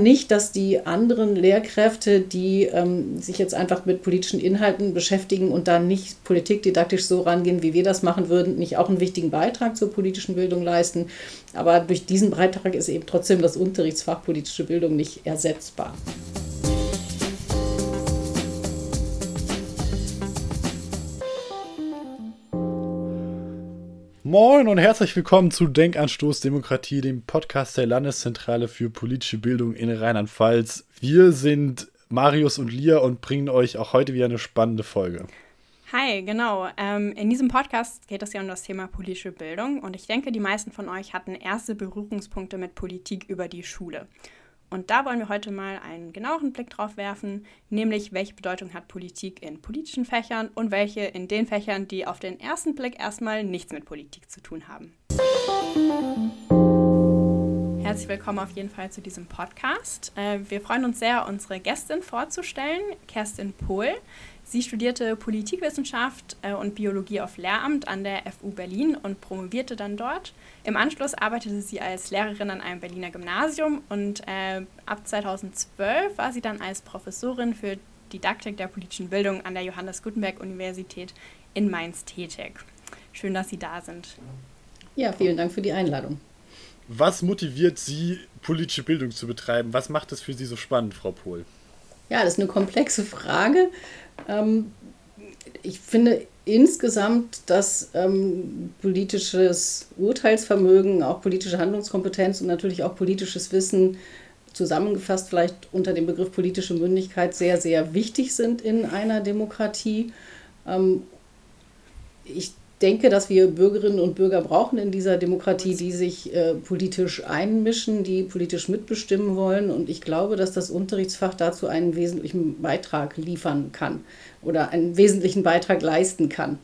Nicht, dass die anderen Lehrkräfte, die ähm, sich jetzt einfach mit politischen Inhalten beschäftigen und dann nicht politikdidaktisch so rangehen, wie wir das machen würden, nicht auch einen wichtigen Beitrag zur politischen Bildung leisten. Aber durch diesen Beitrag ist eben trotzdem das Unterrichtsfach politische Bildung nicht ersetzbar. Moin und herzlich willkommen zu Denkanstoß Demokratie, dem Podcast der Landeszentrale für politische Bildung in Rheinland-Pfalz. Wir sind Marius und Lia und bringen euch auch heute wieder eine spannende Folge. Hi, genau. Ähm, in diesem Podcast geht es ja um das Thema politische Bildung und ich denke, die meisten von euch hatten erste Berührungspunkte mit Politik über die Schule. Und da wollen wir heute mal einen genaueren Blick drauf werfen, nämlich welche Bedeutung hat Politik in politischen Fächern und welche in den Fächern, die auf den ersten Blick erstmal nichts mit Politik zu tun haben. Herzlich willkommen auf jeden Fall zu diesem Podcast. Äh, wir freuen uns sehr, unsere Gästin vorzustellen, Kerstin Pohl. Sie studierte Politikwissenschaft äh, und Biologie auf Lehramt an der FU Berlin und promovierte dann dort. Im Anschluss arbeitete sie als Lehrerin an einem Berliner Gymnasium und äh, ab 2012 war sie dann als Professorin für Didaktik der politischen Bildung an der Johannes Gutenberg Universität in Mainz tätig. Schön, dass Sie da sind. Ja, vielen Dank für die Einladung. Was motiviert Sie, politische Bildung zu betreiben? Was macht es für Sie so spannend, Frau Pohl? Ja, das ist eine komplexe Frage. Ähm, ich finde insgesamt, dass ähm, politisches Urteilsvermögen, auch politische Handlungskompetenz und natürlich auch politisches Wissen zusammengefasst vielleicht unter dem Begriff politische Mündigkeit sehr, sehr wichtig sind in einer Demokratie. Ähm, ich denke, dass wir Bürgerinnen und Bürger brauchen in dieser Demokratie, die sich äh, politisch einmischen, die politisch mitbestimmen wollen. Und ich glaube, dass das Unterrichtsfach dazu einen wesentlichen Beitrag liefern kann oder einen wesentlichen Beitrag leisten kann.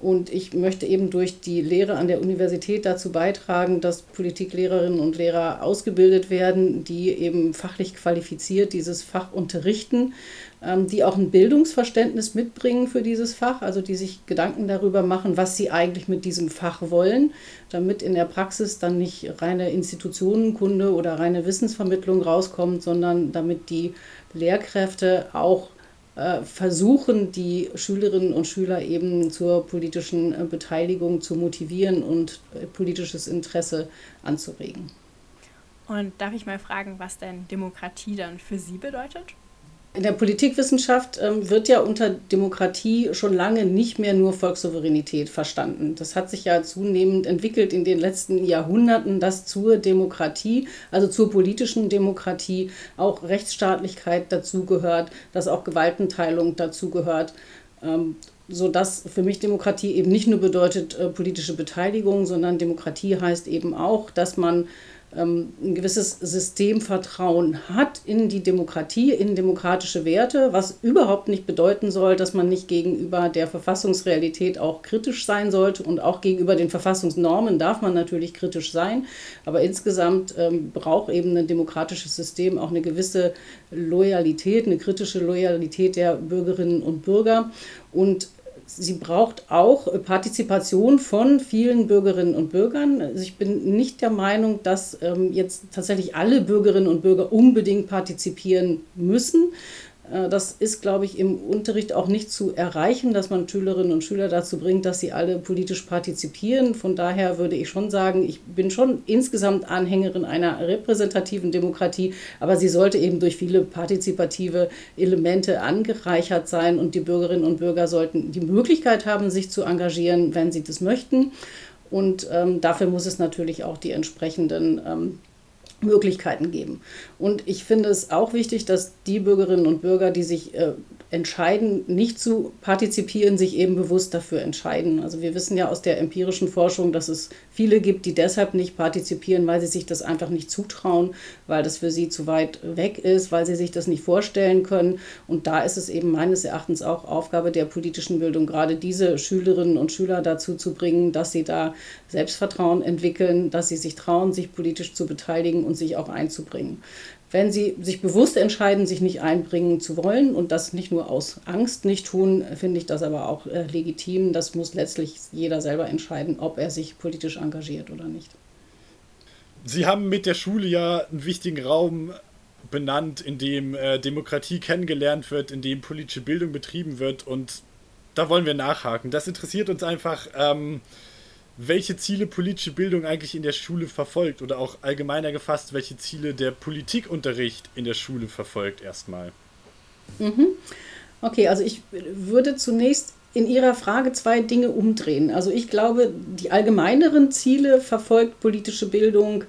Und ich möchte eben durch die Lehre an der Universität dazu beitragen, dass Politiklehrerinnen und Lehrer ausgebildet werden, die eben fachlich qualifiziert dieses Fach unterrichten, ähm, die auch ein Bildungsverständnis mitbringen für dieses Fach, also die sich Gedanken darüber machen, was sie eigentlich mit diesem Fach wollen, damit in der Praxis dann nicht reine Institutionenkunde oder reine Wissensvermittlung rauskommt, sondern damit die Lehrkräfte auch versuchen, die Schülerinnen und Schüler eben zur politischen äh, Beteiligung zu motivieren und äh, politisches Interesse anzuregen. Und darf ich mal fragen, was denn Demokratie dann für Sie bedeutet? In der Politikwissenschaft ähm, wird ja unter Demokratie schon lange nicht mehr nur Volkssouveränität verstanden. Das hat sich ja zunehmend entwickelt in den letzten Jahrhunderten, dass zur Demokratie, also zur politischen Demokratie, auch Rechtsstaatlichkeit dazugehört, dass auch Gewaltenteilung dazugehört. Ähm, sodass für mich Demokratie eben nicht nur bedeutet äh, politische Beteiligung, sondern Demokratie heißt eben auch, dass man ähm, ein gewisses Systemvertrauen hat in die Demokratie, in demokratische Werte, was überhaupt nicht bedeuten soll, dass man nicht gegenüber der Verfassungsrealität auch kritisch sein sollte und auch gegenüber den Verfassungsnormen darf man natürlich kritisch sein, aber insgesamt ähm, braucht eben ein demokratisches System auch eine gewisse Loyalität, eine kritische Loyalität der Bürgerinnen und Bürger. Und sie braucht auch Partizipation von vielen Bürgerinnen und Bürgern. Also ich bin nicht der Meinung, dass ähm, jetzt tatsächlich alle Bürgerinnen und Bürger unbedingt partizipieren müssen, äh, das ist, glaube ich, im Unterricht auch nicht zu erreichen, dass man Schülerinnen und Schüler dazu bringt, dass sie alle politisch partizipieren. Von daher würde ich schon sagen, ich bin schon insgesamt Anhängerin einer repräsentativen Demokratie, aber sie sollte eben durch viele partizipative Elemente angereichert sein und die Bürgerinnen und Bürger sollten die Möglichkeit haben, sich zu engagieren, wenn sie das möchten. Und ähm, dafür muss es natürlich auch die entsprechenden ähm, Möglichkeiten geben. Und ich finde es auch wichtig, dass die Bürgerinnen und Bürger, die sich äh, entscheiden, nicht zu partizipieren, sich eben bewusst dafür entscheiden. Also wir wissen ja aus der empirischen Forschung, dass es viele gibt, die deshalb nicht partizipieren, weil sie sich das einfach nicht zutrauen, weil das für sie zu weit weg ist, weil sie sich das nicht vorstellen können. Und da ist es eben meines Erachtens auch Aufgabe der politischen Bildung, gerade diese Schülerinnen und Schüler dazu zu bringen, dass sie da Selbstvertrauen entwickeln, dass sie sich trauen, sich politisch zu beteiligen und sich auch einzubringen. Wenn sie sich bewusst entscheiden, sich nicht einbringen zu wollen und das nicht nur aus Angst nicht tun, finde ich das aber auch äh, legitim. Das muss letztlich jeder selber entscheiden, ob er sich politisch engagiert oder nicht. Sie haben mit der Schule ja einen wichtigen Raum benannt, in dem äh, Demokratie kennengelernt wird, in dem politische Bildung betrieben wird und da wollen wir nachhaken. Das interessiert uns einfach, ähm, welche Ziele politische Bildung eigentlich in der Schule verfolgt oder auch allgemeiner gefasst, welche Ziele der Politikunterricht in der Schule verfolgt erstmal. Mhm. Okay, also ich würde zunächst in Ihrer Frage zwei Dinge umdrehen. Also ich glaube, die allgemeineren Ziele verfolgt politische Bildung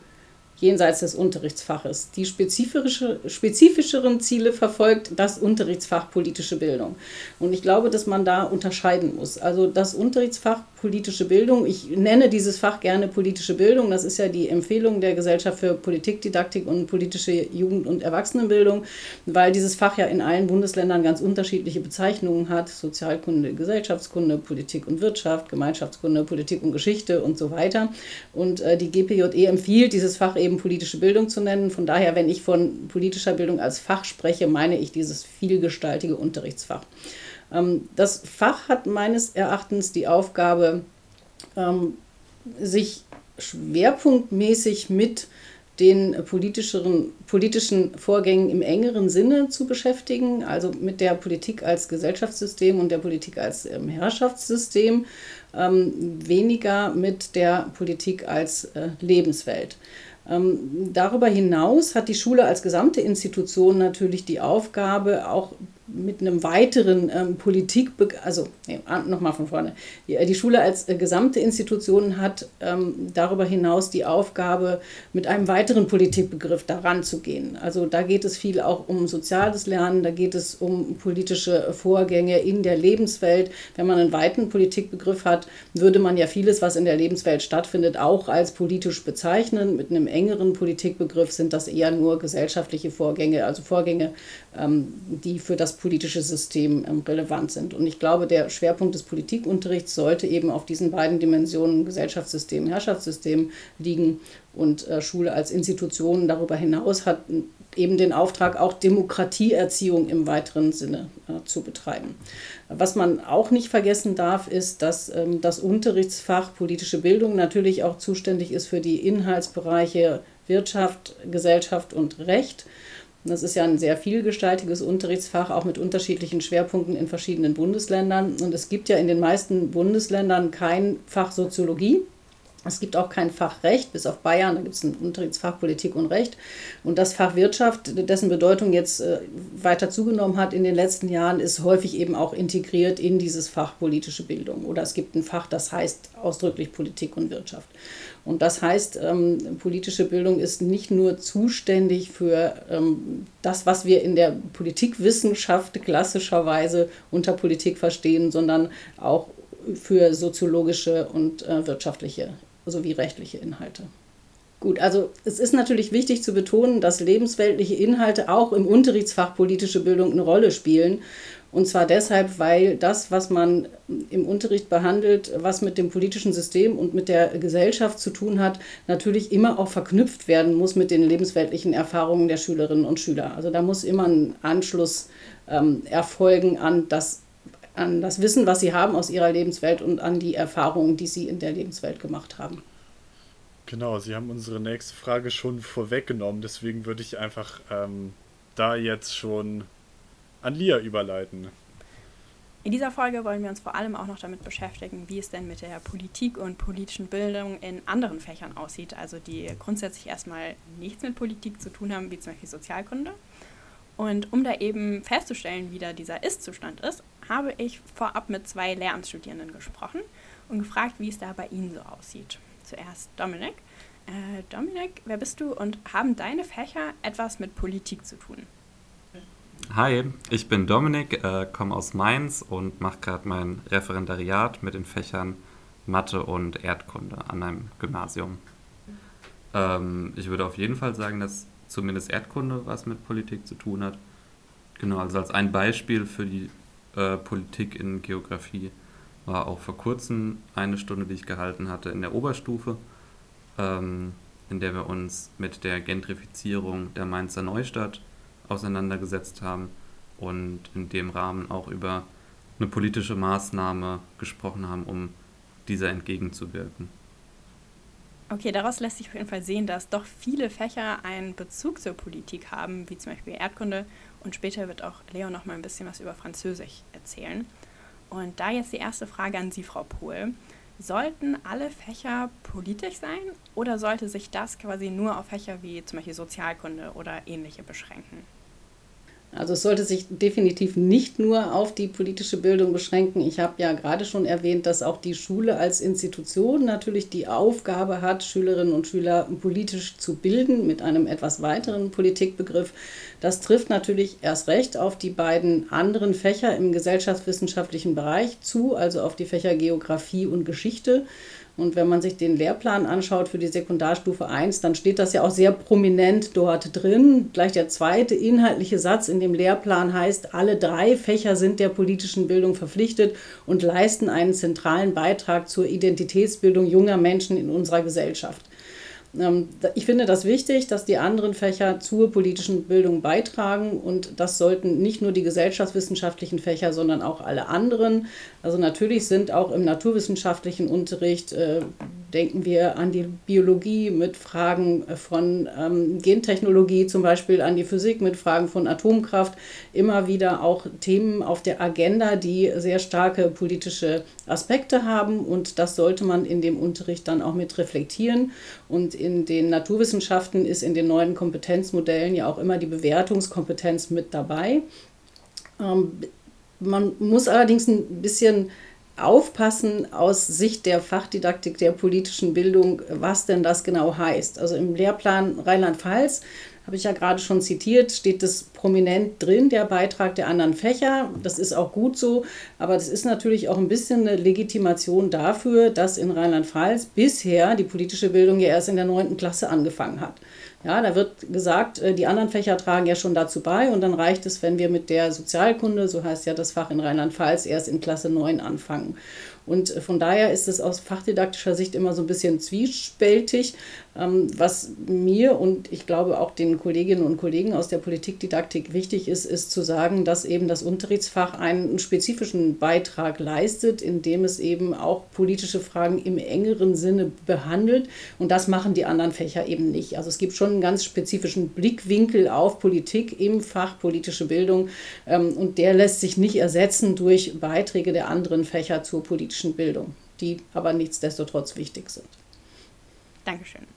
jenseits des Unterrichtsfaches. Die spezifische, spezifischeren Ziele verfolgt das Unterrichtsfach politische Bildung. Und ich glaube, dass man da unterscheiden muss. Also das Unterrichtsfach politische Bildung, ich nenne dieses Fach gerne politische Bildung, das ist ja die Empfehlung der Gesellschaft für Politikdidaktik und politische Jugend- und Erwachsenenbildung, weil dieses Fach ja in allen Bundesländern ganz unterschiedliche Bezeichnungen hat. Sozialkunde, Gesellschaftskunde, Politik und Wirtschaft, Gemeinschaftskunde, Politik und Geschichte und so weiter. Und äh, die GPJE empfiehlt, dieses Fach eben eben politische Bildung zu nennen. Von daher, wenn ich von politischer Bildung als Fach spreche, meine ich dieses vielgestaltige Unterrichtsfach. Ähm, das Fach hat meines Erachtens die Aufgabe, ähm, sich schwerpunktmäßig mit den politischeren, politischen Vorgängen im engeren Sinne zu beschäftigen, also mit der Politik als Gesellschaftssystem und der Politik als ähm, Herrschaftssystem, ähm, weniger mit der Politik als äh, Lebenswelt. Ähm, darüber hinaus hat die Schule als gesamte Institution natürlich die Aufgabe, auch mit einem weiteren ähm, Politik, also nee, nochmal von vorne, die, die Schule als äh, gesamte Institution hat ähm, darüber hinaus die Aufgabe, mit einem weiteren Politikbegriff daran zu gehen. Also da geht es viel auch um soziales Lernen, da geht es um politische Vorgänge in der Lebenswelt. Wenn man einen weiten Politikbegriff hat, würde man ja vieles, was in der Lebenswelt stattfindet, auch als politisch bezeichnen. Mit einem engeren Politikbegriff sind das eher nur gesellschaftliche Vorgänge, also Vorgänge, ähm, die für das politische System ähm, relevant sind. Und ich glaube, der Schwerpunkt des Politikunterrichts sollte eben auf diesen beiden Dimensionen Gesellschaftssystem, Herrschaftssystem liegen. Und äh, Schule als Institution darüber hinaus hat eben den Auftrag, auch Demokratieerziehung im weiteren Sinne äh, zu betreiben. Was man auch nicht vergessen darf, ist, dass ähm, das Unterrichtsfach politische Bildung natürlich auch zuständig ist für die Inhaltsbereiche Wirtschaft, Gesellschaft und Recht. Das ist ja ein sehr vielgestaltiges Unterrichtsfach, auch mit unterschiedlichen Schwerpunkten in verschiedenen Bundesländern. Und es gibt ja in den meisten Bundesländern kein Fach Soziologie. Es gibt auch kein Fach Recht, bis auf Bayern, da gibt es ein Unterrichtsfach Politik und Recht. Und das Fach Wirtschaft, dessen Bedeutung jetzt äh, weiter zugenommen hat in den letzten Jahren, ist häufig eben auch integriert in dieses Fach politische Bildung. Oder es gibt ein Fach, das heißt ausdrücklich Politik und Wirtschaft. Und das heißt, ähm, politische Bildung ist nicht nur zuständig für ähm, das, was wir in der Politikwissenschaft klassischerweise unter Politik verstehen, sondern auch für soziologische und äh, wirtschaftliche sowie rechtliche Inhalte. Gut, also es ist natürlich wichtig zu betonen, dass lebensweltliche Inhalte auch im Unterrichtsfach politische Bildung eine Rolle spielen und zwar deshalb, weil das, was man im Unterricht behandelt, was mit dem politischen System und mit der Gesellschaft zu tun hat, natürlich immer auch verknüpft werden muss mit den lebensweltlichen Erfahrungen der Schülerinnen und Schüler. Also da muss immer ein Anschluss ähm, erfolgen an das, an das Wissen, was sie haben aus ihrer Lebenswelt und an die Erfahrungen, die sie in der Lebenswelt gemacht haben. Genau, Sie haben unsere nächste Frage schon vorweggenommen, deswegen würde ich einfach ähm, da jetzt schon an Lia überleiten. In dieser Folge wollen wir uns vor allem auch noch damit beschäftigen, wie es denn mit der Politik und politischen Bildung in anderen Fächern aussieht, also die grundsätzlich erstmal nichts mit Politik zu tun haben, wie zum Beispiel Sozialkunde. Und um da eben festzustellen, wie da dieser Ist-Zustand ist, habe ich vorab mit zwei Lehramtsstudierenden gesprochen und gefragt, wie es da bei ihnen so aussieht. Zuerst Dominik. Äh, Dominik, wer bist du und haben deine Fächer etwas mit Politik zu tun? Hi, ich bin Dominik, äh, komme aus Mainz und mache gerade mein Referendariat mit den Fächern Mathe und Erdkunde an einem Gymnasium. Ähm, ich würde auf jeden Fall sagen, dass zumindest Erdkunde was mit Politik zu tun hat. Genau, also als ein Beispiel für die äh, Politik in Geografie war auch vor kurzem eine Stunde, die ich gehalten hatte in der Oberstufe, ähm, in der wir uns mit der Gentrifizierung der Mainzer Neustadt auseinandergesetzt haben und in dem Rahmen auch über eine politische Maßnahme gesprochen haben, um dieser entgegenzuwirken. Okay, daraus lässt sich auf jeden Fall sehen, dass doch viele Fächer einen Bezug zur Politik haben, wie zum Beispiel Erdkunde. Und später wird auch Leon noch mal ein bisschen was über Französisch erzählen. Und da jetzt die erste Frage an Sie, Frau Pohl. Sollten alle Fächer politisch sein oder sollte sich das quasi nur auf Fächer wie zum Beispiel Sozialkunde oder ähnliche beschränken? Also es sollte sich definitiv nicht nur auf die politische Bildung beschränken. Ich habe ja gerade schon erwähnt, dass auch die Schule als Institution natürlich die Aufgabe hat, Schülerinnen und Schüler politisch zu bilden mit einem etwas weiteren Politikbegriff. Das trifft natürlich erst recht auf die beiden anderen Fächer im gesellschaftswissenschaftlichen Bereich zu, also auf die Fächer Geografie und Geschichte. Und wenn man sich den Lehrplan anschaut für die Sekundarstufe 1, dann steht das ja auch sehr prominent dort drin. Gleich der zweite inhaltliche Satz in dem Lehrplan heißt, alle drei Fächer sind der politischen Bildung verpflichtet und leisten einen zentralen Beitrag zur Identitätsbildung junger Menschen in unserer Gesellschaft. Ähm, ich finde das wichtig, dass die anderen Fächer zur politischen Bildung beitragen und das sollten nicht nur die gesellschaftswissenschaftlichen Fächer, sondern auch alle anderen. Also natürlich sind auch im naturwissenschaftlichen Unterricht äh, denken wir an die Biologie mit Fragen von ähm, Gentechnologie, zum Beispiel an die Physik mit Fragen von Atomkraft, immer wieder auch Themen auf der Agenda, die sehr starke politische Aspekte haben und das sollte man in dem Unterricht dann auch mit reflektieren. Und in den Naturwissenschaften ist in den neuen Kompetenzmodellen ja auch immer die Bewertungskompetenz mit dabei. Ähm, man muss allerdings ein bisschen aufpassen aus Sicht der Fachdidaktik der politischen Bildung, was denn das genau heißt. Also im Lehrplan Rheinland-Pfalz, habe ich ja gerade schon zitiert, steht das prominent drin, der Beitrag der anderen Fächer. Das ist auch gut so, aber das ist natürlich auch ein bisschen eine Legitimation dafür, dass in Rheinland-Pfalz bisher die politische Bildung ja erst in der neunten Klasse angefangen hat. Ja, da wird gesagt, äh, die anderen Fächer tragen ja schon dazu bei und dann reicht es, wenn wir mit der Sozialkunde, so heißt ja das Fach in Rheinland-Pfalz, erst in Klasse 9 anfangen. Und äh, von daher ist es aus fachdidaktischer Sicht immer so ein bisschen zwiespältig, was mir und ich glaube auch den Kolleginnen und Kollegen aus der Politikdidaktik wichtig ist, ist zu sagen, dass eben das Unterrichtsfach einen spezifischen Beitrag leistet, indem es eben auch politische Fragen im engeren Sinne behandelt. Und das machen die anderen Fächer eben nicht. Also es gibt schon einen ganz spezifischen Blickwinkel auf Politik im Fach politische Bildung. Ähm, und der lässt sich nicht ersetzen durch Beiträge der anderen Fächer zur politischen Bildung, die aber nichtsdestotrotz wichtig sind. Dankeschön.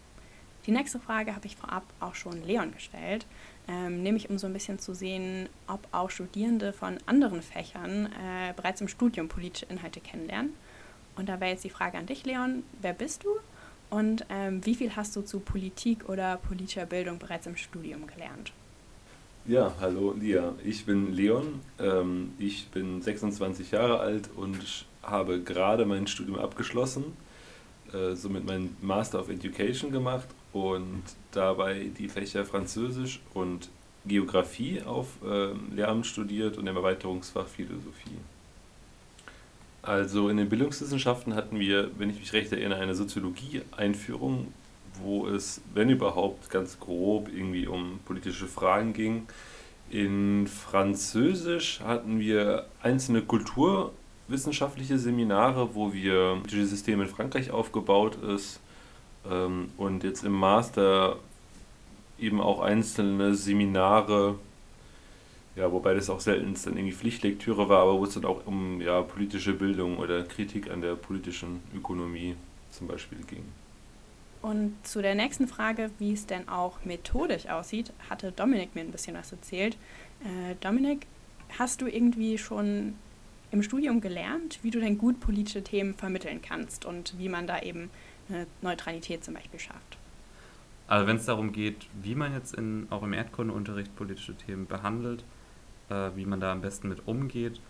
Die nächste Frage habe ich vorab auch schon Leon gestellt, ähm, nämlich um so ein bisschen zu sehen, ob auch Studierende von anderen Fächern äh, bereits im Studium politische Inhalte kennenlernen. Und da wäre jetzt die Frage an dich, Leon, wer bist du und ähm, wie viel hast du zu Politik oder politischer Bildung bereits im Studium gelernt? Ja, hallo Lia, ich bin Leon, ähm, ich bin 26 Jahre alt und habe gerade mein Studium abgeschlossen, äh, somit mein Master of Education gemacht und dabei die Fächer Französisch und Geografie auf äh, Lehramt studiert und im Erweiterungsfach Philosophie. Also in den Bildungswissenschaften hatten wir, wenn ich mich recht erinnere, eine Soziologie-Einführung, wo es, wenn überhaupt, ganz grob irgendwie um politische Fragen ging. In Französisch hatten wir einzelne kulturwissenschaftliche Seminare, wo wir politische System in Frankreich aufgebaut ist ähm, und jetzt im Master eben auch einzelne Seminare, ja, wobei das auch selten dann irgendwie Pflichtlektüre war, aber wo es dann auch um ja, politische Bildung oder Kritik an der politischen Ökonomie zum Beispiel ging. Und zu der nächsten Frage, wie es denn auch methodisch aussieht, hatte Dominik mir ein bisschen was erzählt. Äh, Dominik, hast du irgendwie schon im Studium gelernt, wie du denn gut politische Themen vermitteln kannst und wie man da eben eine Neutralität zum Beispiel schafft. Also wenn es darum geht, wie man jetzt in, auch im Erdkundeunterricht politische Themen behandelt, äh, wie man da am besten mit umgeht,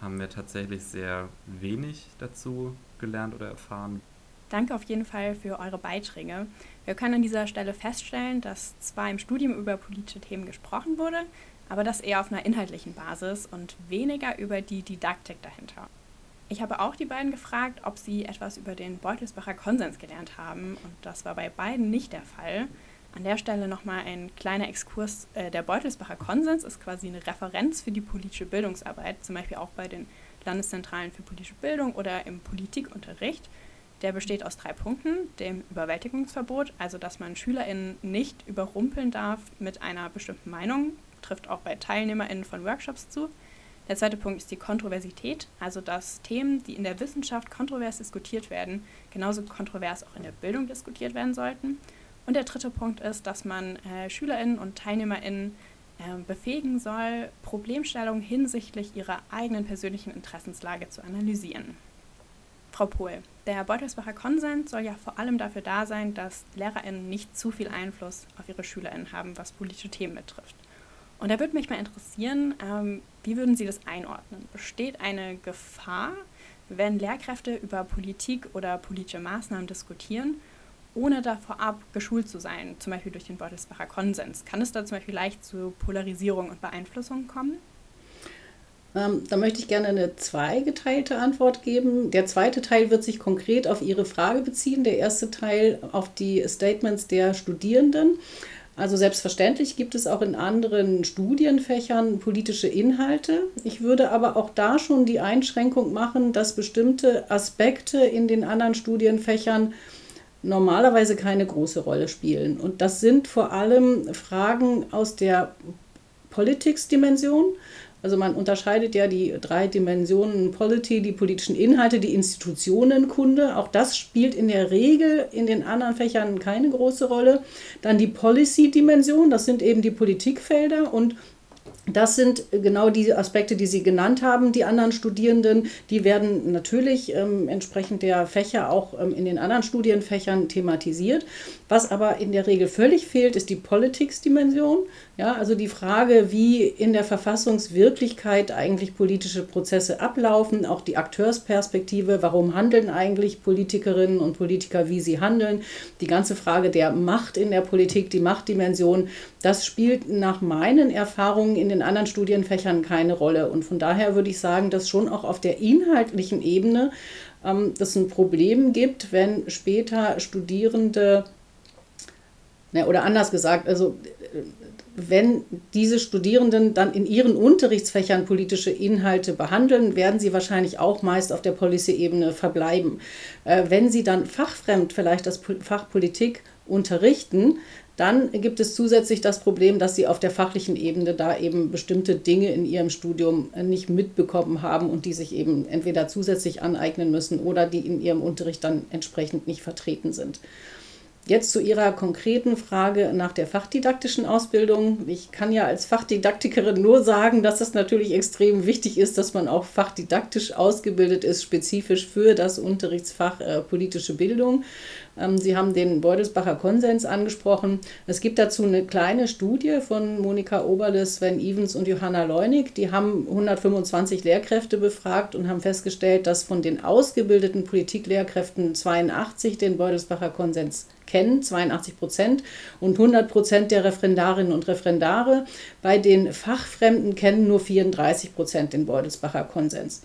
haben wir tatsächlich sehr wenig dazu gelernt oder erfahren. Danke auf jeden Fall für eure Beiträge. Wir können an dieser Stelle feststellen, dass zwar im Studium über politische Themen gesprochen wurde, aber das eher auf einer inhaltlichen Basis und weniger über die Didaktik dahinter. Ich habe auch die beiden gefragt, ob sie etwas über den Beutelsbacher Konsens gelernt haben und das war bei beiden nicht der Fall. An der Stelle nochmal ein kleiner Exkurs. Äh, der Beutelsbacher Konsens ist quasi eine Referenz für die politische Bildungsarbeit, zum Beispiel auch bei den Landeszentralen für politische Bildung oder im Politikunterricht. Der besteht aus drei Punkten. Dem Überwältigungsverbot, also dass man SchülerInnen nicht überrumpeln darf mit einer bestimmten Meinung, trifft auch bei TeilnehmerInnen von Workshops zu. Der zweite Punkt ist die Kontroversität, also dass Themen, die in der Wissenschaft kontrovers diskutiert werden, genauso kontrovers auch in der Bildung diskutiert werden sollten. Und der dritte Punkt ist, dass man äh, SchülerInnen und TeilnehmerInnen äh, befähigen soll, Problemstellungen hinsichtlich ihrer eigenen persönlichen Interessenslage zu analysieren. Frau Pohl, der Beutelsbacher Konsens soll ja vor allem dafür da sein, dass LehrerInnen nicht zu viel Einfluss auf ihre SchülerInnen haben, was politische Themen betrifft. Und da würde mich mal interessieren, ähm, wie würden Sie das einordnen? Besteht eine Gefahr, wenn Lehrkräfte über Politik oder politische Maßnahmen diskutieren, ohne da vorab geschult zu sein, zum Beispiel durch den Beutelsbacher Konsens? Kann es da zum Beispiel leicht zu Polarisierung und Beeinflussung kommen? Ähm, da möchte ich gerne eine zweigeteilte Antwort geben. Der zweite Teil wird sich konkret auf Ihre Frage beziehen, der erste Teil auf die Statements der Studierenden. Also selbstverständlich gibt es auch in anderen Studienfächern politische Inhalte. Ich würde aber auch da schon die Einschränkung machen, dass bestimmte Aspekte in den anderen Studienfächern normalerweise keine große Rolle spielen. Und das sind vor allem Fragen aus der Politics-Dimension. Also man unterscheidet ja die drei Dimensionen Polity, die politischen Inhalte, die Institutionenkunde. Auch das spielt in der Regel in den anderen Fächern keine große Rolle. Dann die Policy-Dimension, das sind eben die Politikfelder und das sind genau die Aspekte, die Sie genannt haben, die anderen Studierenden. Die werden natürlich ähm, entsprechend der Fächer auch ähm, in den anderen Studienfächern thematisiert. Was aber in der Regel völlig fehlt, ist die Politics-Dimension. Ja, also die Frage, wie in der Verfassungswirklichkeit eigentlich politische Prozesse ablaufen, auch die Akteursperspektive, warum handeln eigentlich Politikerinnen und Politiker, wie sie handeln, die ganze Frage der Macht in der Politik, die Machtdimension, das spielt nach meinen Erfahrungen in den anderen Studienfächern keine Rolle. Und von daher würde ich sagen, dass schon auch auf der inhaltlichen Ebene ähm, das ein Problem gibt, wenn später Studierende, ne, oder anders gesagt, also wenn diese Studierenden dann in ihren Unterrichtsfächern politische Inhalte behandeln, werden sie wahrscheinlich auch meist auf der Policy-Ebene verbleiben. Äh, wenn sie dann fachfremd vielleicht das Fach Politik unterrichten, dann gibt es zusätzlich das Problem, dass sie auf der fachlichen Ebene da eben bestimmte Dinge in ihrem Studium nicht mitbekommen haben und die sich eben entweder zusätzlich aneignen müssen oder die in ihrem Unterricht dann entsprechend nicht vertreten sind. Jetzt zu Ihrer konkreten Frage nach der fachdidaktischen Ausbildung. Ich kann ja als Fachdidaktikerin nur sagen, dass es natürlich extrem wichtig ist, dass man auch fachdidaktisch ausgebildet ist, spezifisch für das Unterrichtsfach äh, politische Bildung. Ähm, Sie haben den Beutelsbacher Konsens angesprochen. Es gibt dazu eine kleine Studie von Monika Oberle, Sven Evans und Johanna Leunig. Die haben 125 Lehrkräfte befragt und haben festgestellt, dass von den ausgebildeten Politiklehrkräften 82 den Beutelsbacher Konsens kennen, 82 Prozent, und 100 Prozent der Referendarinnen und Referendare. Bei den Fachfremden kennen nur 34 Prozent den Beutelsbacher Konsens.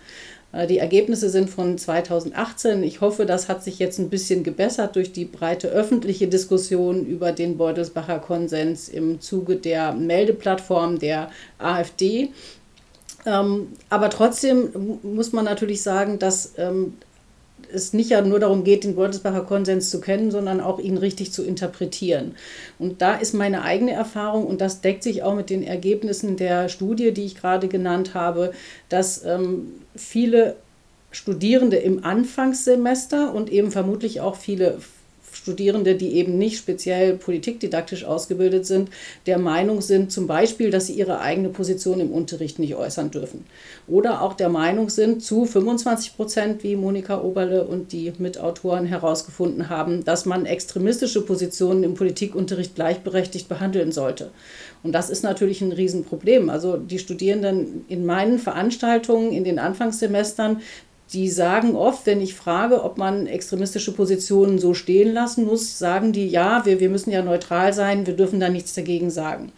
Äh, die Ergebnisse sind von 2018. Ich hoffe, das hat sich jetzt ein bisschen gebessert durch die breite öffentliche Diskussion über den Beutelsbacher Konsens im Zuge der Meldeplattform der AfD. Ähm, aber trotzdem muss man natürlich sagen, dass ähm, es nicht ja nur darum geht, den Beutelsbacher Konsens zu kennen, sondern auch ihn richtig zu interpretieren. Und da ist meine eigene Erfahrung, und das deckt sich auch mit den Ergebnissen der Studie, die ich gerade genannt habe, dass ähm, viele Studierende im Anfangssemester und eben vermutlich auch viele Studierende, die eben nicht speziell politikdidaktisch ausgebildet sind, der Meinung sind zum Beispiel, dass sie ihre eigene Position im Unterricht nicht äußern dürfen. Oder auch der Meinung sind, zu 25 Prozent, wie Monika Oberle und die Mitautoren herausgefunden haben, dass man extremistische Positionen im Politikunterricht gleichberechtigt behandeln sollte. Und das ist natürlich ein Riesenproblem. Also die Studierenden in meinen Veranstaltungen in den Anfangssemestern, die sagen oft, wenn ich frage, ob man extremistische Positionen so stehen lassen muss, sagen die, ja, wir, wir müssen ja neutral sein, wir dürfen da nichts dagegen sagen.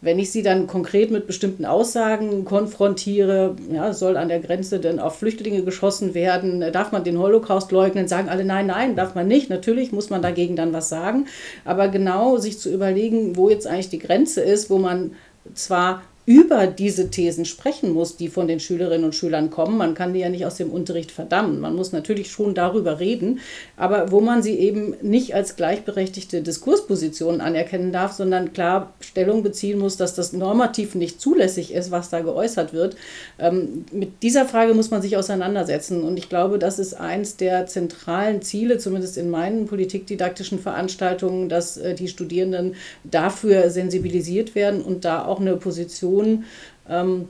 Wenn ich sie dann konkret mit bestimmten Aussagen konfrontiere, ja, soll an der Grenze denn auf Flüchtlinge geschossen werden, darf man den Holocaust leugnen, sagen alle, nein, nein, darf man nicht. Natürlich muss man dagegen dann was sagen, aber genau sich zu überlegen, wo jetzt eigentlich die Grenze ist, wo man zwar über diese Thesen sprechen muss, die von den Schülerinnen und Schülern kommen. Man kann die ja nicht aus dem Unterricht verdammen. Man muss natürlich schon darüber reden, aber wo man sie eben nicht als gleichberechtigte Diskurspositionen anerkennen darf, sondern klar Stellung beziehen muss, dass das normativ nicht zulässig ist, was da geäußert wird. Ähm, mit dieser Frage muss man sich auseinandersetzen. Und ich glaube, das ist eins der zentralen Ziele, zumindest in meinen politikdidaktischen Veranstaltungen, dass äh, die Studierenden dafür sensibilisiert werden und da auch eine Position Person ähm,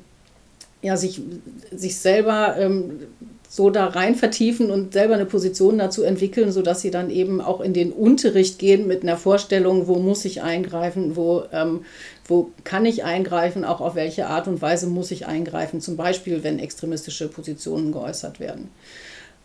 ja, sich, sich selber ähm, so da rein vertiefen und selber eine Position dazu entwickeln, sodass sie dann eben auch in den Unterricht gehen mit einer Vorstellung, wo muss ich eingreifen, wo, ähm, wo kann ich eingreifen, auch auf welche Art und Weise muss ich eingreifen, zum Beispiel wenn extremistische Positionen geäußert werden.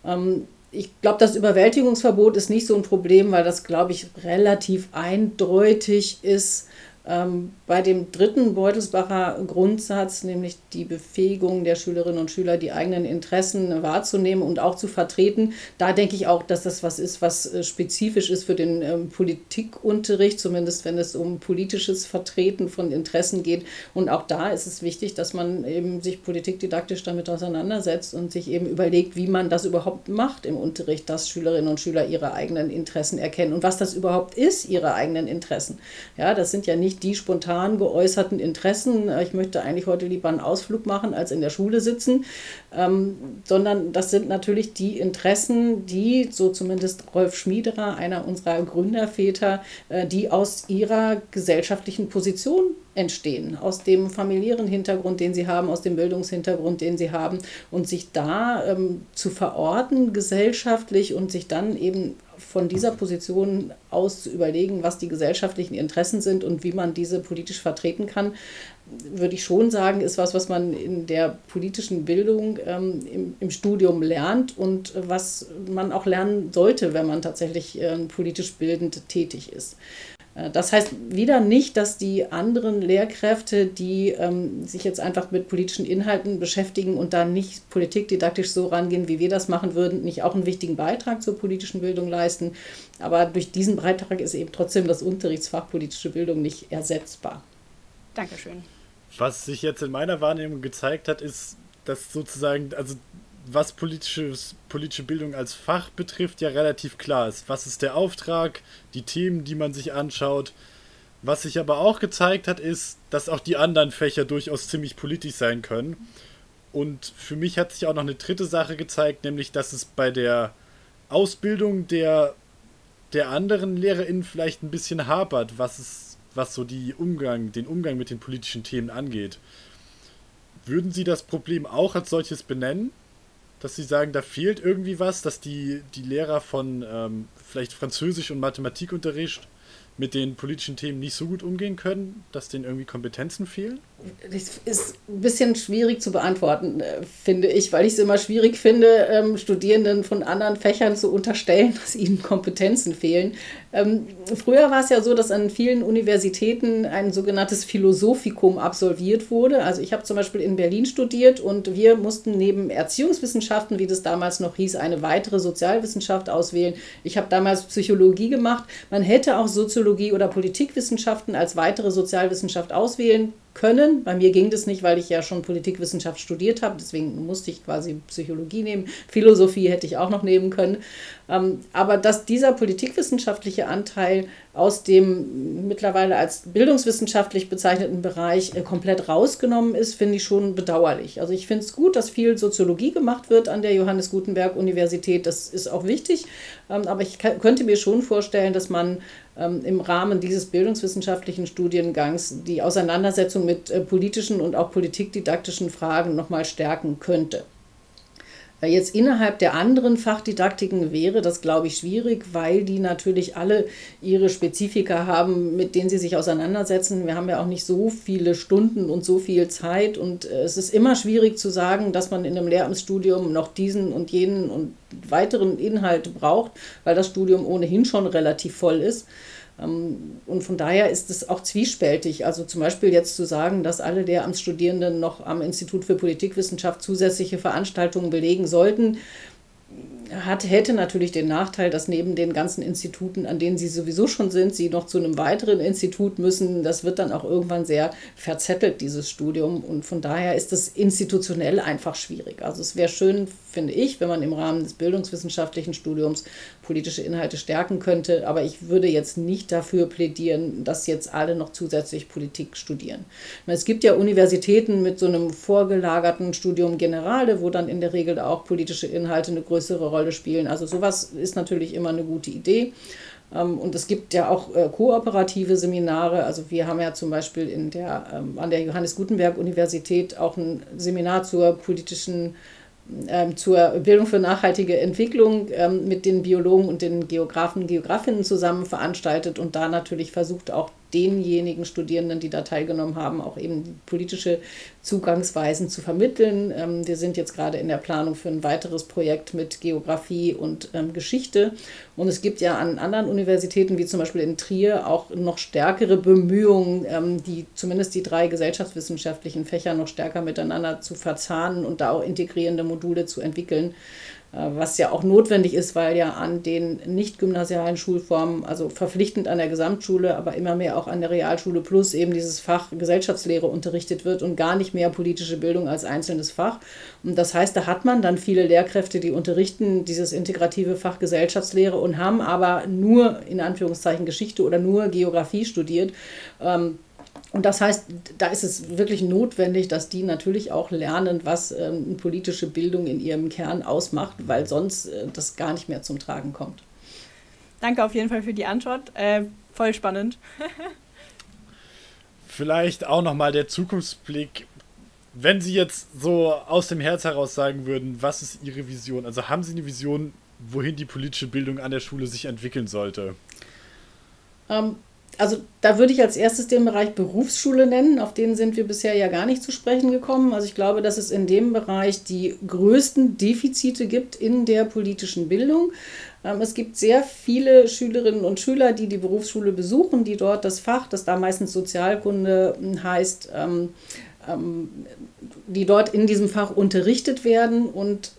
Ähm, ich glaube, das Überwältigungsverbot ist nicht so ein Problem, weil das, glaube ich, relativ eindeutig ist bei dem dritten Beutelsbacher Grundsatz, nämlich die Befähigung der Schülerinnen und Schüler, die eigenen Interessen wahrzunehmen und auch zu vertreten, da denke ich auch, dass das was ist, was äh, spezifisch ist für den ähm, Politikunterricht, zumindest wenn es um politisches Vertreten von Interessen geht. Und auch da ist es wichtig, dass man eben sich politikdidaktisch damit auseinandersetzt und sich eben überlegt, wie man das überhaupt macht im Unterricht, dass Schülerinnen und Schüler ihre eigenen Interessen erkennen und was das überhaupt ist, ihre eigenen Interessen. Ja, das sind ja nicht nicht die spontan geäußerten Interessen, äh, ich möchte eigentlich heute lieber einen Ausflug machen, als in der Schule sitzen, ähm, sondern das sind natürlich die Interessen, die, so zumindest Rolf Schmiederer, einer unserer Gründerväter, äh, die aus ihrer gesellschaftlichen Position entstehen, aus dem familiären Hintergrund, den sie haben, aus dem Bildungshintergrund, den sie haben und sich da ähm, zu verorten gesellschaftlich und sich dann eben von dieser Position aus zu überlegen, was die gesellschaftlichen Interessen sind und wie man diese politisch vertreten kann, würde ich schon sagen, ist was, was man in der politischen Bildung ähm, im, im, Studium lernt und was man auch lernen sollte, wenn man tatsächlich äh, politisch bildend tätig ist. Äh, das heißt wieder nicht, dass die anderen Lehrkräfte, die ähm, sich jetzt einfach mit politischen Inhalten beschäftigen und dann nicht politikdidaktisch so rangehen, wie wir das machen würden, nicht auch einen wichtigen Beitrag zur politischen Bildung leisten. Aber durch diesen Beitrag ist eben trotzdem das Unterrichtsfach politische Bildung nicht ersetzbar. Dankeschön. Was sich jetzt in meiner Wahrnehmung gezeigt hat, ist, dass sozusagen, also was politisches, politische Bildung als Fach betrifft, ja relativ klar ist. Was ist der Auftrag, die Themen, die man sich anschaut. Was sich aber auch gezeigt hat, ist, dass auch die anderen Fächer durchaus ziemlich politisch sein können. Und für mich hat sich auch noch eine dritte Sache gezeigt, nämlich dass es bei der Ausbildung der, der anderen LehrerInnen vielleicht ein bisschen hapert, was es, was so die Umgang, den Umgang mit den politischen Themen angeht. Würden Sie das Problem auch als solches benennen? dass sie sagen, da fehlt irgendwie was, dass die, die Lehrer von ähm, vielleicht Französisch und Mathematikunterricht mit den politischen Themen nicht so gut umgehen können, dass denen irgendwie Kompetenzen fehlen? Das ist ein bisschen schwierig zu beantworten, äh, finde ich, weil ich es immer schwierig finde, ähm, Studierenden von anderen Fächern zu unterstellen, dass ihnen Kompetenzen fehlen. Ähm, früher war es ja so, dass an vielen Universitäten ein sogenanntes Philosophikum absolviert wurde. Also ich habe zum Beispiel in Berlin studiert und wir mussten neben Erziehungswissenschaften, wie das damals noch hieß, eine weitere Sozialwissenschaft auswählen. Ich habe damals Psychologie gemacht. Man hätte auch Soziologie oder Politikwissenschaften als weitere Sozialwissenschaft auswählen können. Bei mir ging das nicht, weil ich ja schon Politikwissenschaft studiert habe, deswegen musste ich quasi Psychologie nehmen. Philosophie hätte ich auch noch nehmen können. Ähm, aber dass dieser politikwissenschaftliche Anteil aus dem mittlerweile als bildungswissenschaftlich bezeichneten Bereich äh, komplett rausgenommen ist, finde ich schon bedauerlich. Also ich finde es gut, dass viel Soziologie gemacht wird an der Johannes Gutenberg Universität. Das ist auch wichtig. Ähm, aber ich könnte mir schon vorstellen, dass man im Rahmen dieses bildungswissenschaftlichen Studiengangs die Auseinandersetzung mit äh, politischen und auch politikdidaktischen Fragen nochmal stärken könnte. Jetzt innerhalb der anderen Fachdidaktiken wäre das, glaube ich, schwierig, weil die natürlich alle ihre Spezifika haben, mit denen sie sich auseinandersetzen. Wir haben ja auch nicht so viele Stunden und so viel Zeit und äh, es ist immer schwierig zu sagen, dass man in einem Lehramtsstudium noch diesen und jenen und weiteren Inhalt braucht, weil das Studium ohnehin schon relativ voll ist. Ähm, und von daher ist es auch zwiespältig. Also zum Beispiel jetzt zu sagen, dass alle Lehramtsstudierenden noch am Institut für Politikwissenschaft zusätzliche Veranstaltungen belegen sollten, hat, hätte natürlich den Nachteil, dass neben den ganzen Instituten, an denen sie sowieso schon sind, sie noch zu einem weiteren Institut müssen. Das wird dann auch irgendwann sehr verzettelt, dieses Studium. Und von daher ist es institutionell einfach schwierig. Also es wäre schön, finde ich, wenn man im Rahmen des bildungswissenschaftlichen Studiums politische Inhalte stärken könnte. Aber ich würde jetzt nicht dafür plädieren, dass jetzt alle noch zusätzlich Politik studieren. Es gibt ja Universitäten mit so einem vorgelagerten Studium Generale, wo dann in der Regel auch politische Inhalte eine größere Rolle spielen. Also sowas ist natürlich immer eine gute Idee. Ähm, und es gibt ja auch äh, kooperative Seminare. Also wir haben ja zum Beispiel in der, ähm, an der Johannes Gutenberg Universität auch ein Seminar zur politischen ähm, zur Bildung für nachhaltige Entwicklung mit den Biologen und den Geografen, Geografinnen zusammen veranstaltet und da natürlich versucht auch denjenigen Studierenden, die da teilgenommen haben, auch eben politische Zugangsweisen zu vermitteln. Ähm, wir sind jetzt gerade in der Planung für ein weiteres Projekt mit Geografie und ähm, Geschichte. Und es gibt ja an anderen Universitäten, wie zum Beispiel in Trier, auch noch stärkere Bemühungen, ähm, die zumindest die drei gesellschaftswissenschaftlichen Fächer noch stärker miteinander zu verzahnen und da auch integrierende Module zu entwickeln. Äh, was ja auch notwendig ist, weil ja an den nicht gymnasialen Schulformen, also verpflichtend an der Gesamtschule, aber immer mehr auch an der Realschule plus eben dieses Fach Gesellschaftslehre unterrichtet wird und gar nicht mehr politische Bildung als einzelnes Fach. Und das heißt, da hat man dann viele Lehrkräfte, die unterrichten dieses integrative Fach Gesellschaftslehre und haben aber nur in Anführungszeichen Geschichte oder nur Geografie studiert. Ähm, und das heißt, da ist es wirklich notwendig, dass die natürlich auch lernen, was ähm, politische Bildung in ihrem Kern ausmacht, weil sonst äh, das gar nicht mehr zum Tragen kommt. Danke auf jeden Fall für die Antwort. Äh, voll spannend. Vielleicht auch nochmal der Zukunftsblick. Wenn Sie jetzt so aus dem Herz heraus sagen würden, was ist Ihre Vision? Also haben Sie eine Vision, wohin die politische Bildung an der Schule sich entwickeln sollte? Ähm, also da würde ich als erstes den Bereich Berufsschule nennen. Auf den sind wir bisher ja gar nicht zu sprechen gekommen. Also ich glaube, dass es in dem Bereich die größten Defizite gibt in der politischen Bildung. Ähm, es gibt sehr viele Schülerinnen und Schüler, die die Berufsschule besuchen, die dort das Fach, das da meistens Sozialkunde heißt, ähm, ähm, die dort in diesem Fach unterrichtet werden und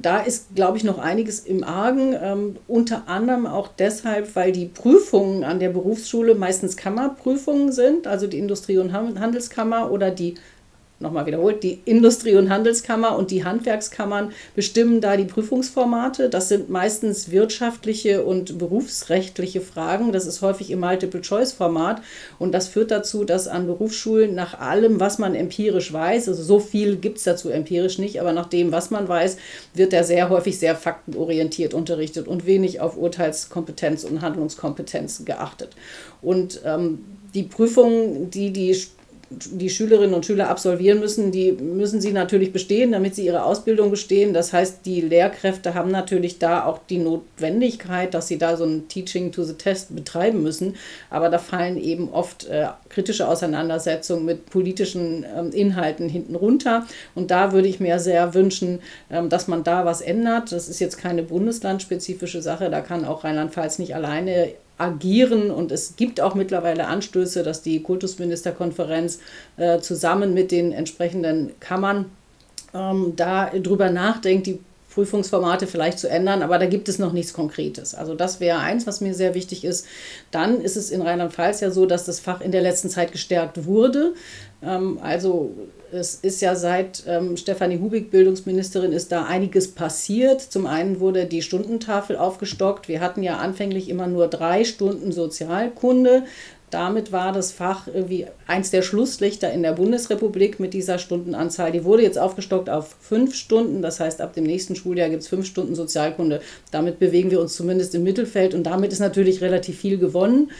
da ist, glaube ich, noch einiges im Argen. Ähm, unter anderem auch deshalb, weil die Prüfungen an der Berufsschule meistens Kammerprüfungen sind, also die Industrie- und Handelskammer oder die nochmal wiederholt, die Industrie- und Handelskammer und die Handwerkskammern bestimmen da die Prüfungsformate. Das sind meistens wirtschaftliche und berufsrechtliche Fragen. Das ist häufig im Multiple-Choice-Format. Und das führt dazu, dass an Berufsschulen nach allem, was man empirisch weiß, also so viel gibt es dazu empirisch nicht, aber nach dem, was man weiß, wird er sehr häufig sehr faktenorientiert unterrichtet und wenig auf Urteilskompetenz und Handlungskompetenz geachtet. Und ähm, die Prüfungen, die die die Schülerinnen und Schüler absolvieren müssen, die müssen sie natürlich bestehen, damit sie ihre Ausbildung bestehen. Das heißt, die Lehrkräfte haben natürlich da auch die Notwendigkeit, dass sie da so ein Teaching to the Test betreiben müssen. Aber da fallen eben oft äh, kritische Auseinandersetzungen mit politischen ähm, Inhalten hinten runter. Und da würde ich mir sehr wünschen, ähm, dass man da was ändert. Das ist jetzt keine bundeslandspezifische Sache. Da kann auch Rheinland-Pfalz nicht alleine agieren. Und es gibt auch mittlerweile Anstöße, dass die Kultusministerkonferenz äh, zusammen mit den entsprechenden Kammern ähm, da nachdenkt, die Prüfungsformate vielleicht zu ändern, aber da gibt es noch nichts Konkretes. Also das wäre eins, was mir sehr wichtig ist. Dann ist es in Rheinland-Pfalz ja so, dass das Fach in der letzten Zeit gestärkt wurde. Ähm, also es ist ja seit ähm, Stefanie Hubig Bildungsministerin ist da einiges passiert. Zum einen wurde die Stundentafel aufgestockt. Wir hatten ja anfänglich immer nur drei Stunden Sozialkunde. Damit war das Fach irgendwie eins der Schlusslichter in der Bundesrepublik mit dieser Stundenanzahl. Die wurde jetzt aufgestockt auf fünf Stunden. Das heißt, ab dem nächsten Schuljahr gibt es fünf Stunden Sozialkunde. Damit bewegen wir uns zumindest im Mittelfeld und damit ist natürlich relativ viel gewonnen.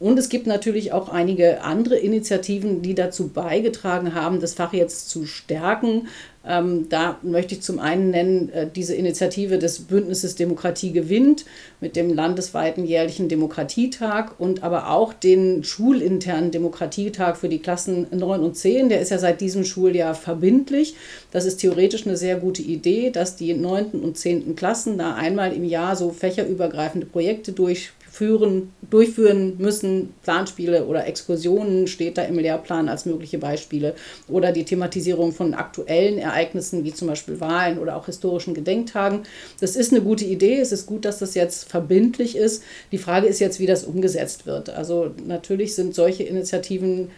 Und es gibt natürlich auch einige andere Initiativen, die dazu beigetragen haben, das Fach jetzt zu stärken. Ähm, da möchte ich zum einen nennen äh, diese Initiative des Bündnisses Demokratie gewinnt mit dem landesweiten jährlichen Demokratietag und aber auch den schulinternen Demokratietag für die Klassen 9 und 10. Der ist ja seit diesem Schuljahr verbindlich. Das ist theoretisch eine sehr gute Idee, dass die 9. und 10. Klassen da einmal im Jahr so fächerübergreifende Projekte durchführen führen, durchführen müssen. Planspiele oder Exkursionen steht da im Lehrplan als mögliche Beispiele. Oder die Thematisierung von aktuellen Ereignissen, wie zum Beispiel Wahlen oder auch historischen Gedenktagen. Das ist eine gute Idee. Es ist gut, dass das jetzt verbindlich ist. Die Frage ist jetzt, wie das umgesetzt wird. Also natürlich sind solche Initiativen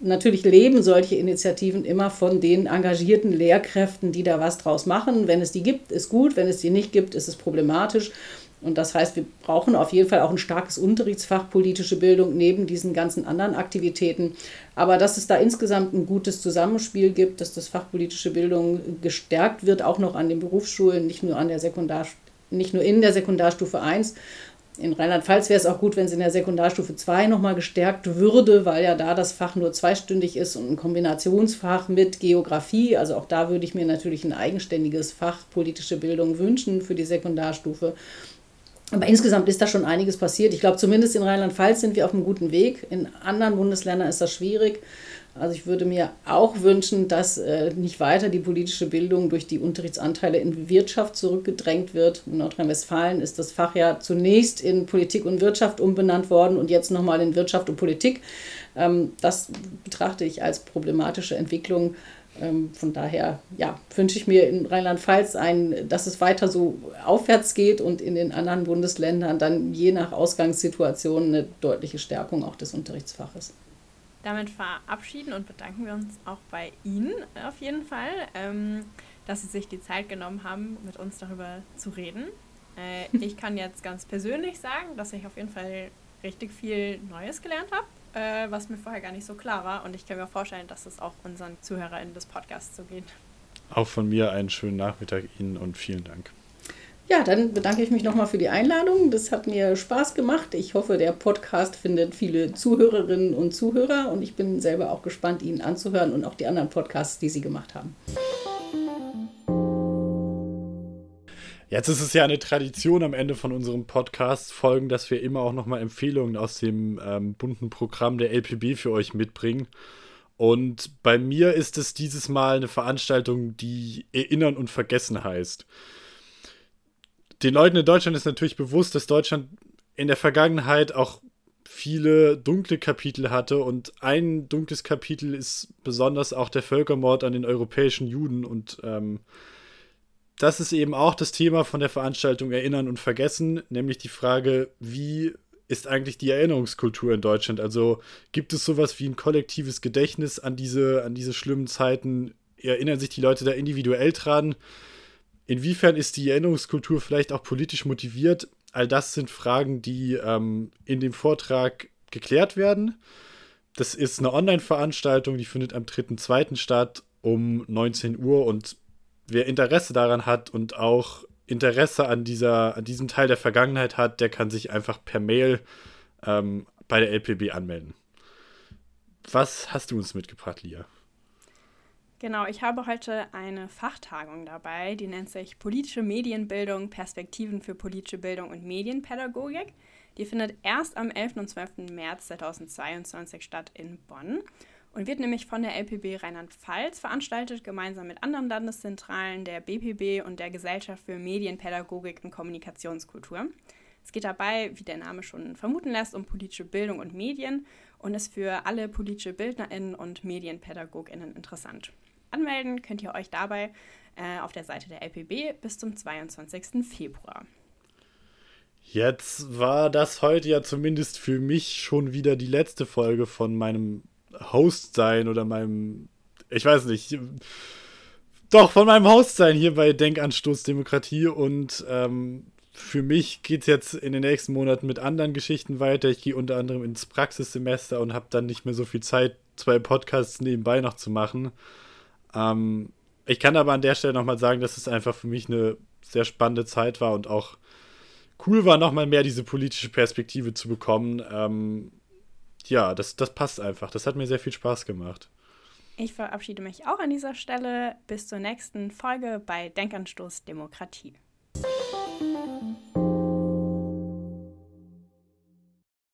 natürlich leben solche Initiativen immer von den engagierten Lehrkräften, die da was draus machen. Wenn es die gibt, ist gut, wenn es die nicht gibt, ist es problematisch. Und das heißt, wir brauchen auf jeden Fall auch ein starkes Unterrichtsfach politische Bildung neben diesen ganzen anderen Aktivitäten. Aber dass es da insgesamt ein gutes Zusammenspiel gibt, dass das Fach politische Bildung gestärkt wird, auch noch an den Berufsschulen, nicht nur an der Sekundar nicht nur in der Sekundarstufe 1, in Rheinland-Pfalz wäre es auch gut, wenn es in der Sekundarstufe 2 nochmal gestärkt würde, weil ja da das Fach nur zweistündig ist und ein Kombinationsfach mit Geografie. Also auch da würde ich mir natürlich ein eigenständiges Fach politische Bildung wünschen für die Sekundarstufe. Aber insgesamt ist da schon einiges passiert. Ich glaube, zumindest in Rheinland-Pfalz sind wir auf einem guten Weg. In anderen Bundesländern ist das schwierig. Also ich würde mir auch wünschen, dass äh, nicht weiter die politische Bildung durch die Unterrichtsanteile in Wirtschaft zurückgedrängt wird. In Nordrhein-Westfalen ist das Fach ja zunächst in Politik und Wirtschaft umbenannt worden und jetzt nochmal in Wirtschaft und Politik. Ähm, das betrachte ich als problematische Entwicklung. Ähm, von daher ja, wünsche ich mir in Rheinland-Pfalz, dass es weiter so aufwärts geht und in den anderen Bundesländern dann je nach Ausgangssituation eine deutliche Stärkung auch des Unterrichtsfaches. Damit verabschieden und bedanken wir uns auch bei Ihnen auf jeden Fall, ähm, dass Sie sich die Zeit genommen haben, mit uns darüber zu reden. Äh, ich kann jetzt ganz persönlich sagen, dass ich auf jeden Fall richtig viel Neues gelernt habe, äh, was mir vorher gar nicht so klar war. Und ich kann mir vorstellen, dass es auch unseren ZuhörerInnen des Podcasts so geht. Auch von mir einen schönen Nachmittag Ihnen und vielen Dank. Ja, dann bedanke ich mich nochmal für die Einladung. Das hat mir Spaß gemacht. Ich hoffe, der Podcast findet viele Zuhörerinnen und Zuhörer und ich bin selber auch gespannt, ihn anzuhören und auch die anderen Podcasts, die Sie gemacht haben. Jetzt ist es ja eine Tradition am Ende von unserem Podcast-Folgen, dass wir immer auch nochmal Empfehlungen aus dem ähm, bunten Programm der LPB für euch mitbringen. Und bei mir ist es dieses Mal eine Veranstaltung, die Erinnern und Vergessen heißt. Den Leuten in Deutschland ist natürlich bewusst, dass Deutschland in der Vergangenheit auch viele dunkle Kapitel hatte. Und ein dunkles Kapitel ist besonders auch der Völkermord an den europäischen Juden. Und ähm, das ist eben auch das Thema von der Veranstaltung Erinnern und Vergessen, nämlich die Frage, wie ist eigentlich die Erinnerungskultur in Deutschland? Also gibt es sowas wie ein kollektives Gedächtnis an diese, an diese schlimmen Zeiten? Erinnern sich die Leute da individuell dran? Inwiefern ist die Erinnerungskultur vielleicht auch politisch motiviert? All das sind Fragen, die ähm, in dem Vortrag geklärt werden. Das ist eine Online-Veranstaltung, die findet am 3.2. statt um 19 Uhr und wer Interesse daran hat und auch Interesse an, dieser, an diesem Teil der Vergangenheit hat, der kann sich einfach per Mail ähm, bei der LPB anmelden. Was hast du uns mitgebracht, Lia? Genau, ich habe heute eine Fachtagung dabei, die nennt sich Politische Medienbildung, Perspektiven für politische Bildung und Medienpädagogik. Die findet erst am 11. und 12. März 2022 statt in Bonn und wird nämlich von der LPB Rheinland-Pfalz veranstaltet, gemeinsam mit anderen Landeszentralen, der BPB und der Gesellschaft für Medienpädagogik und Kommunikationskultur. Es geht dabei, wie der Name schon vermuten lässt, um politische Bildung und Medien und ist für alle politische BildnerInnen und MedienpädagogInnen interessant. Anmelden könnt ihr euch dabei äh, auf der Seite der LPB bis zum 22. Februar. Jetzt war das heute ja zumindest für mich schon wieder die letzte Folge von meinem Host sein oder meinem, ich weiß nicht, doch von meinem Host sein hier bei Denkanstoß Demokratie und ähm, für mich geht es jetzt in den nächsten Monaten mit anderen Geschichten weiter. Ich gehe unter anderem ins Praxissemester und habe dann nicht mehr so viel Zeit, zwei Podcasts nebenbei noch zu machen. Ähm, ich kann aber an der Stelle nochmal sagen, dass es einfach für mich eine sehr spannende Zeit war und auch cool war, nochmal mehr diese politische Perspektive zu bekommen. Ähm, ja, das, das passt einfach. Das hat mir sehr viel Spaß gemacht. Ich verabschiede mich auch an dieser Stelle. Bis zur nächsten Folge bei Denkanstoß Demokratie.